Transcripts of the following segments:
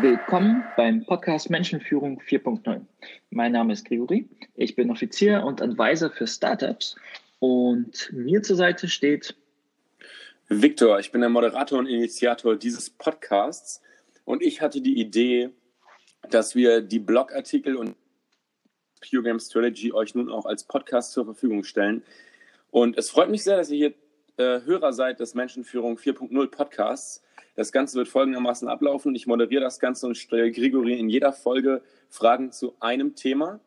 Willkommen beim Podcast Menschenführung 4.0. Mein Name ist Gregory. Ich bin Offizier und Advisor für Startups und mir zur Seite steht Victor. Ich bin der Moderator und Initiator dieses Podcasts und ich hatte die Idee, dass wir die Blogartikel und Pure Game Strategy euch nun auch als Podcast zur Verfügung stellen. Und es freut mich sehr, dass ihr hier äh, Hörer des Menschenführung 4.0 Podcasts. Das Ganze wird folgendermaßen ablaufen. Ich moderiere das Ganze und stelle Grigori in jeder Folge Fragen zu einem Thema.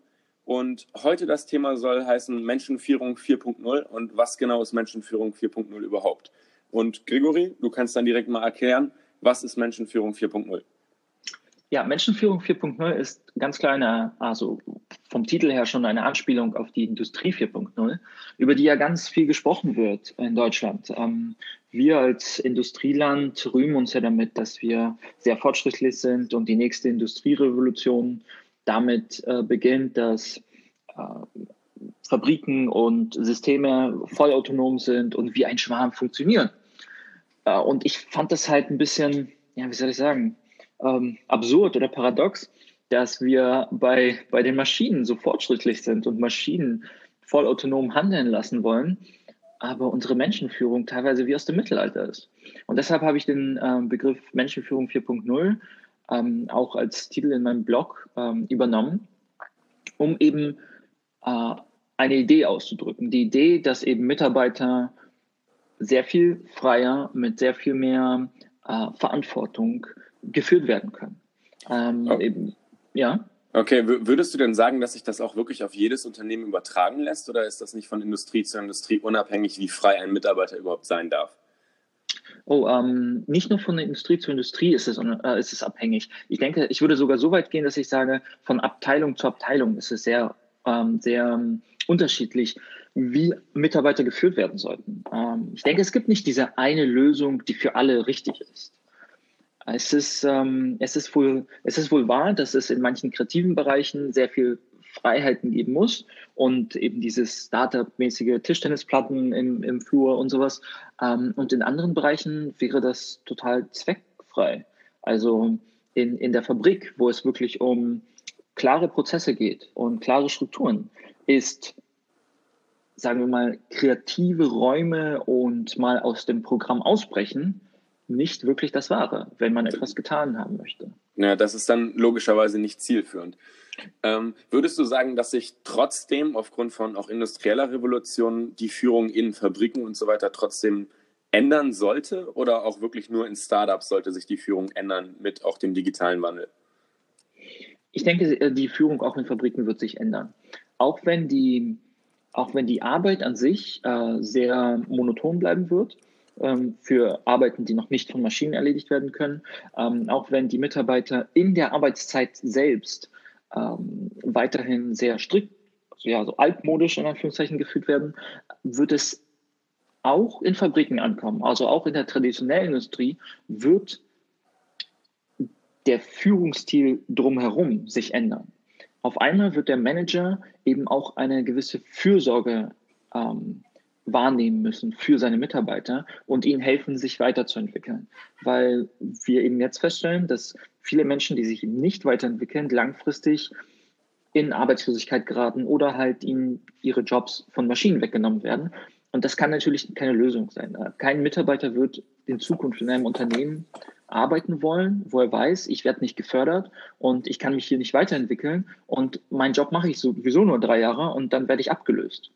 Und heute das Thema soll heißen Menschenführung 4.0 und was genau ist Menschenführung 4.0 überhaupt? Und Grigori, du kannst dann direkt mal erklären, was ist Menschenführung 4.0? Ja, Menschenführung 4.0 ist ganz klar eine, also vom Titel her schon eine Anspielung auf die Industrie 4.0, über die ja ganz viel gesprochen wird in Deutschland. Ähm, wir als Industrieland rühmen uns ja damit, dass wir sehr fortschrittlich sind und die nächste Industrierevolution damit äh, beginnt, dass äh, Fabriken und Systeme vollautonom sind und wie ein Schwarm funktionieren. Äh, und ich fand das halt ein bisschen, ja, wie soll ich sagen, ähm, absurd oder paradox, dass wir bei, bei den Maschinen so fortschrittlich sind und Maschinen vollautonom handeln lassen wollen, aber unsere Menschenführung teilweise wie aus dem Mittelalter ist. Und deshalb habe ich den ähm, Begriff Menschenführung 4.0 ähm, auch als Titel in meinem Blog ähm, übernommen, um eben äh, eine Idee auszudrücken. Die Idee, dass eben Mitarbeiter sehr viel freier, mit sehr viel mehr äh, Verantwortung geführt werden können. Ähm, okay. eben, ja. Okay, würdest du denn sagen, dass sich das auch wirklich auf jedes Unternehmen übertragen lässt oder ist das nicht von Industrie zu Industrie unabhängig, wie frei ein Mitarbeiter überhaupt sein darf? Oh, ähm, nicht nur von der Industrie zu Industrie ist es, äh, ist es abhängig. Ich denke, ich würde sogar so weit gehen, dass ich sage, von Abteilung zu Abteilung ist es sehr, ähm, sehr ähm, unterschiedlich, wie Mitarbeiter geführt werden sollten. Ähm, ich denke, es gibt nicht diese eine Lösung, die für alle richtig ist. Es ist, ähm, es, ist wohl, es ist wohl wahr, dass es in manchen kreativen Bereichen sehr viel Freiheiten geben muss und eben dieses Startup-mäßige Tischtennisplatten im, im Flur und sowas. Ähm, und in anderen Bereichen wäre das total zweckfrei. Also in, in der Fabrik, wo es wirklich um klare Prozesse geht und klare Strukturen, ist, sagen wir mal, kreative Räume und mal aus dem Programm ausbrechen nicht wirklich das Wahre, wenn man etwas getan haben möchte. Ja, das ist dann logischerweise nicht zielführend. Ähm, würdest du sagen, dass sich trotzdem aufgrund von auch industrieller Revolution die Führung in Fabriken und so weiter trotzdem ändern sollte oder auch wirklich nur in Startups sollte sich die Führung ändern mit auch dem digitalen Wandel? Ich denke, äh, die Führung auch in Fabriken wird sich ändern. Auch wenn die, auch wenn die Arbeit an sich äh, sehr monoton bleiben wird, für Arbeiten, die noch nicht von Maschinen erledigt werden können, ähm, auch wenn die Mitarbeiter in der Arbeitszeit selbst ähm, weiterhin sehr strikt, ja, so altmodisch in Anführungszeichen geführt werden, wird es auch in Fabriken ankommen, also auch in der traditionellen Industrie wird der Führungsstil drumherum sich ändern. Auf einmal wird der Manager eben auch eine gewisse Fürsorge ähm, wahrnehmen müssen für seine Mitarbeiter und ihnen helfen, sich weiterzuentwickeln. Weil wir eben jetzt feststellen, dass viele Menschen, die sich nicht weiterentwickeln, langfristig in Arbeitslosigkeit geraten oder halt ihnen ihre Jobs von Maschinen weggenommen werden. Und das kann natürlich keine Lösung sein. Kein Mitarbeiter wird in Zukunft in einem Unternehmen arbeiten wollen, wo er weiß, ich werde nicht gefördert und ich kann mich hier nicht weiterentwickeln und meinen Job mache ich sowieso nur drei Jahre und dann werde ich abgelöst.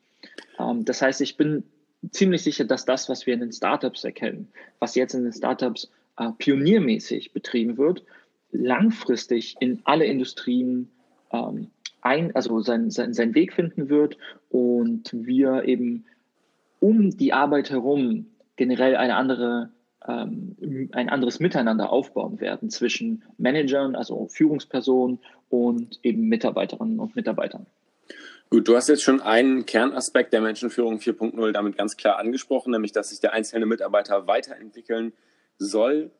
Ähm, das heißt, ich bin ziemlich sicher, dass das, was wir in den Startups erkennen, was jetzt in den Startups äh, pioniermäßig betrieben wird, langfristig in alle Industrien ähm, ein, also sein, sein, seinen Weg finden wird und wir eben um die Arbeit herum generell eine andere ähm, ein anderes Miteinander aufbauen werden zwischen Managern, also Führungspersonen und eben Mitarbeiterinnen und Mitarbeitern. Gut, du hast jetzt schon einen Kernaspekt der Menschenführung 4.0 damit ganz klar angesprochen, nämlich dass sich der einzelne Mitarbeiter weiterentwickeln soll,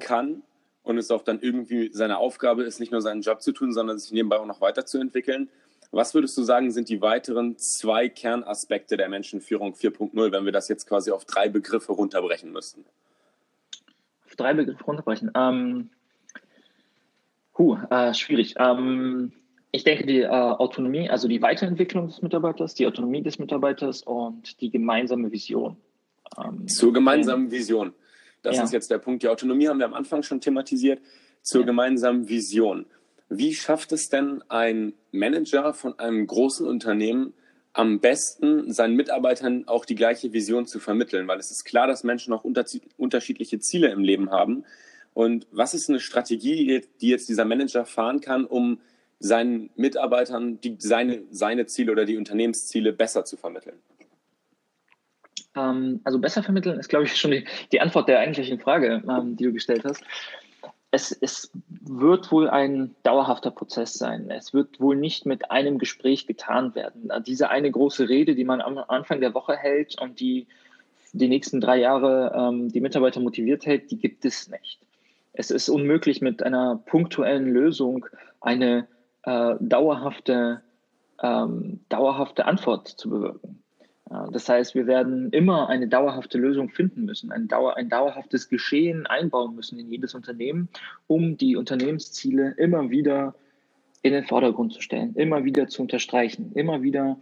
kann und es auch dann irgendwie seine Aufgabe ist, nicht nur seinen Job zu tun, sondern sich nebenbei auch noch weiterzuentwickeln. Was würdest du sagen, sind die weiteren zwei Kernaspekte der Menschenführung 4.0, wenn wir das jetzt quasi auf drei Begriffe runterbrechen müssten? Auf drei Begriffe runterbrechen. Ähm, Huh, äh, schwierig. Ähm, ich denke, die äh, Autonomie, also die Weiterentwicklung des Mitarbeiters, die Autonomie des Mitarbeiters und die gemeinsame Vision. Ähm, Zur gemeinsamen Vision. Das ja. ist jetzt der Punkt. Die Autonomie haben wir am Anfang schon thematisiert. Zur ja. gemeinsamen Vision. Wie schafft es denn ein Manager von einem großen Unternehmen am besten, seinen Mitarbeitern auch die gleiche Vision zu vermitteln? Weil es ist klar, dass Menschen auch unterschiedliche Ziele im Leben haben. Und was ist eine Strategie, die jetzt dieser Manager fahren kann, um seinen Mitarbeitern die, seine, seine Ziele oder die Unternehmensziele besser zu vermitteln? Ähm, also besser vermitteln ist, glaube ich, schon die, die Antwort der eigentlichen Frage, ähm, die du gestellt hast. Es, es, wird wohl ein dauerhafter Prozess sein. Es wird wohl nicht mit einem Gespräch getan werden. Diese eine große Rede, die man am Anfang der Woche hält und die die nächsten drei Jahre ähm, die Mitarbeiter motiviert hält, die gibt es nicht. Es ist unmöglich, mit einer punktuellen Lösung eine äh, dauerhafte, ähm, dauerhafte Antwort zu bewirken. Das heißt, wir werden immer eine dauerhafte Lösung finden müssen, ein, Dauer, ein dauerhaftes Geschehen einbauen müssen in jedes Unternehmen, um die Unternehmensziele immer wieder in den Vordergrund zu stellen, immer wieder zu unterstreichen, immer wieder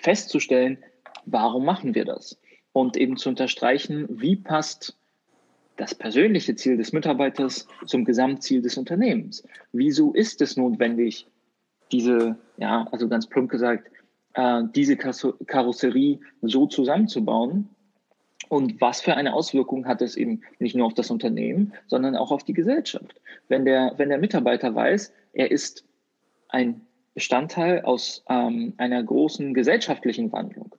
festzustellen, warum machen wir das? Und eben zu unterstreichen, wie passt das persönliche Ziel des Mitarbeiters zum Gesamtziel des Unternehmens? Wieso ist es notwendig, diese, ja, also ganz plump gesagt, äh, diese Karosserie so zusammenzubauen. Und was für eine Auswirkung hat es eben nicht nur auf das Unternehmen, sondern auch auf die Gesellschaft? Wenn der, wenn der Mitarbeiter weiß, er ist ein Bestandteil aus ähm, einer großen gesellschaftlichen Wandlung.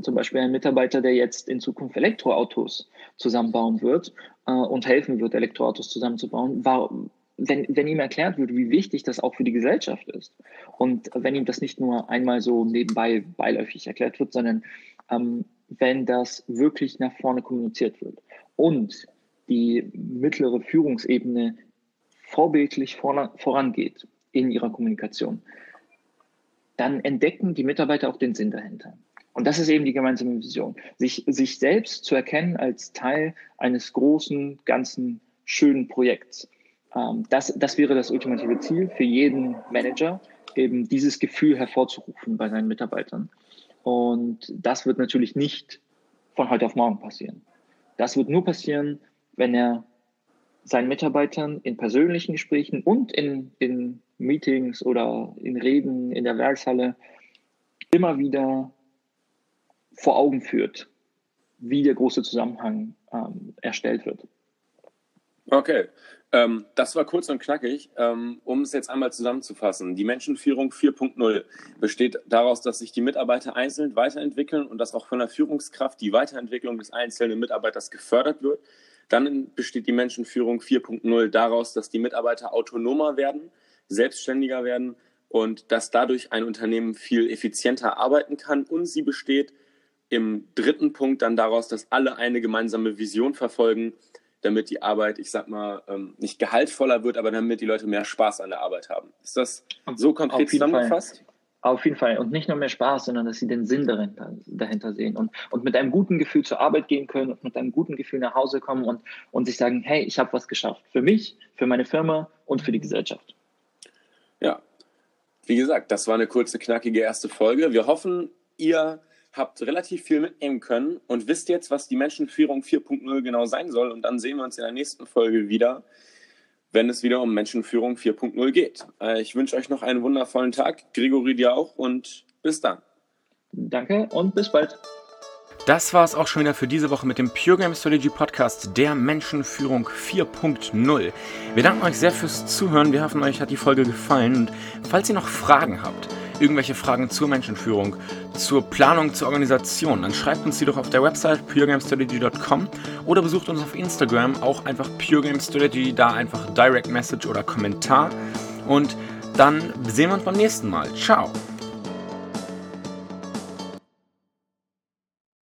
Zum Beispiel ein Mitarbeiter, der jetzt in Zukunft Elektroautos zusammenbauen wird äh, und helfen wird, Elektroautos zusammenzubauen, war, wenn, wenn ihm erklärt wird, wie wichtig das auch für die Gesellschaft ist und wenn ihm das nicht nur einmal so nebenbei beiläufig erklärt wird, sondern ähm, wenn das wirklich nach vorne kommuniziert wird und die mittlere Führungsebene vorbildlich vorangeht in ihrer Kommunikation, dann entdecken die Mitarbeiter auch den Sinn dahinter. Und das ist eben die gemeinsame Vision. Sich, sich selbst zu erkennen als Teil eines großen, ganzen, schönen Projekts. Ähm, das, das wäre das ultimative Ziel für jeden Manager, eben dieses Gefühl hervorzurufen bei seinen Mitarbeitern. Und das wird natürlich nicht von heute auf morgen passieren. Das wird nur passieren, wenn er seinen Mitarbeitern in persönlichen Gesprächen und in, in Meetings oder in Reden in der Werkshalle immer wieder vor Augen führt, wie der große Zusammenhang ähm, erstellt wird. Okay, ähm, das war kurz und knackig. Ähm, um es jetzt einmal zusammenzufassen. Die Menschenführung 4.0 besteht daraus, dass sich die Mitarbeiter einzeln weiterentwickeln und dass auch von der Führungskraft die Weiterentwicklung des einzelnen Mitarbeiters gefördert wird. Dann besteht die Menschenführung 4.0 daraus, dass die Mitarbeiter autonomer werden, selbstständiger werden und dass dadurch ein Unternehmen viel effizienter arbeiten kann. Und sie besteht im dritten Punkt dann daraus, dass alle eine gemeinsame Vision verfolgen, damit die Arbeit, ich sag mal, ähm, nicht gehaltvoller wird, aber damit die Leute mehr Spaß an der Arbeit haben. Ist das so konkret zusammengefasst? Fall. Auf jeden Fall. Und nicht nur mehr Spaß, sondern dass sie den Sinn dahinter, dahinter sehen und, und mit einem guten Gefühl zur Arbeit gehen können und mit einem guten Gefühl nach Hause kommen und, und sich sagen, hey, ich habe was geschafft. Für mich, für meine Firma und für die Gesellschaft. Ja. Wie gesagt, das war eine kurze, knackige erste Folge. Wir hoffen, ihr habt relativ viel mitnehmen können und wisst jetzt, was die Menschenführung 4.0 genau sein soll. Und dann sehen wir uns in der nächsten Folge wieder, wenn es wieder um Menschenführung 4.0 geht. Äh, ich wünsche euch noch einen wundervollen Tag. Gregory dir auch und bis dann. Danke und bis bald. Das war es auch schon wieder für diese Woche mit dem Pure Game Strategy Podcast der Menschenführung 4.0. Wir danken euch sehr fürs Zuhören. Wir hoffen, euch hat die Folge gefallen. Und falls ihr noch Fragen habt, irgendwelche Fragen zur Menschenführung, zur Planung, zur Organisation, dann schreibt uns die doch auf der Website puregamestrategy.com oder besucht uns auf Instagram, auch einfach puregamestrategy, da einfach Direct Message oder Kommentar. Und dann sehen wir uns beim nächsten Mal. Ciao!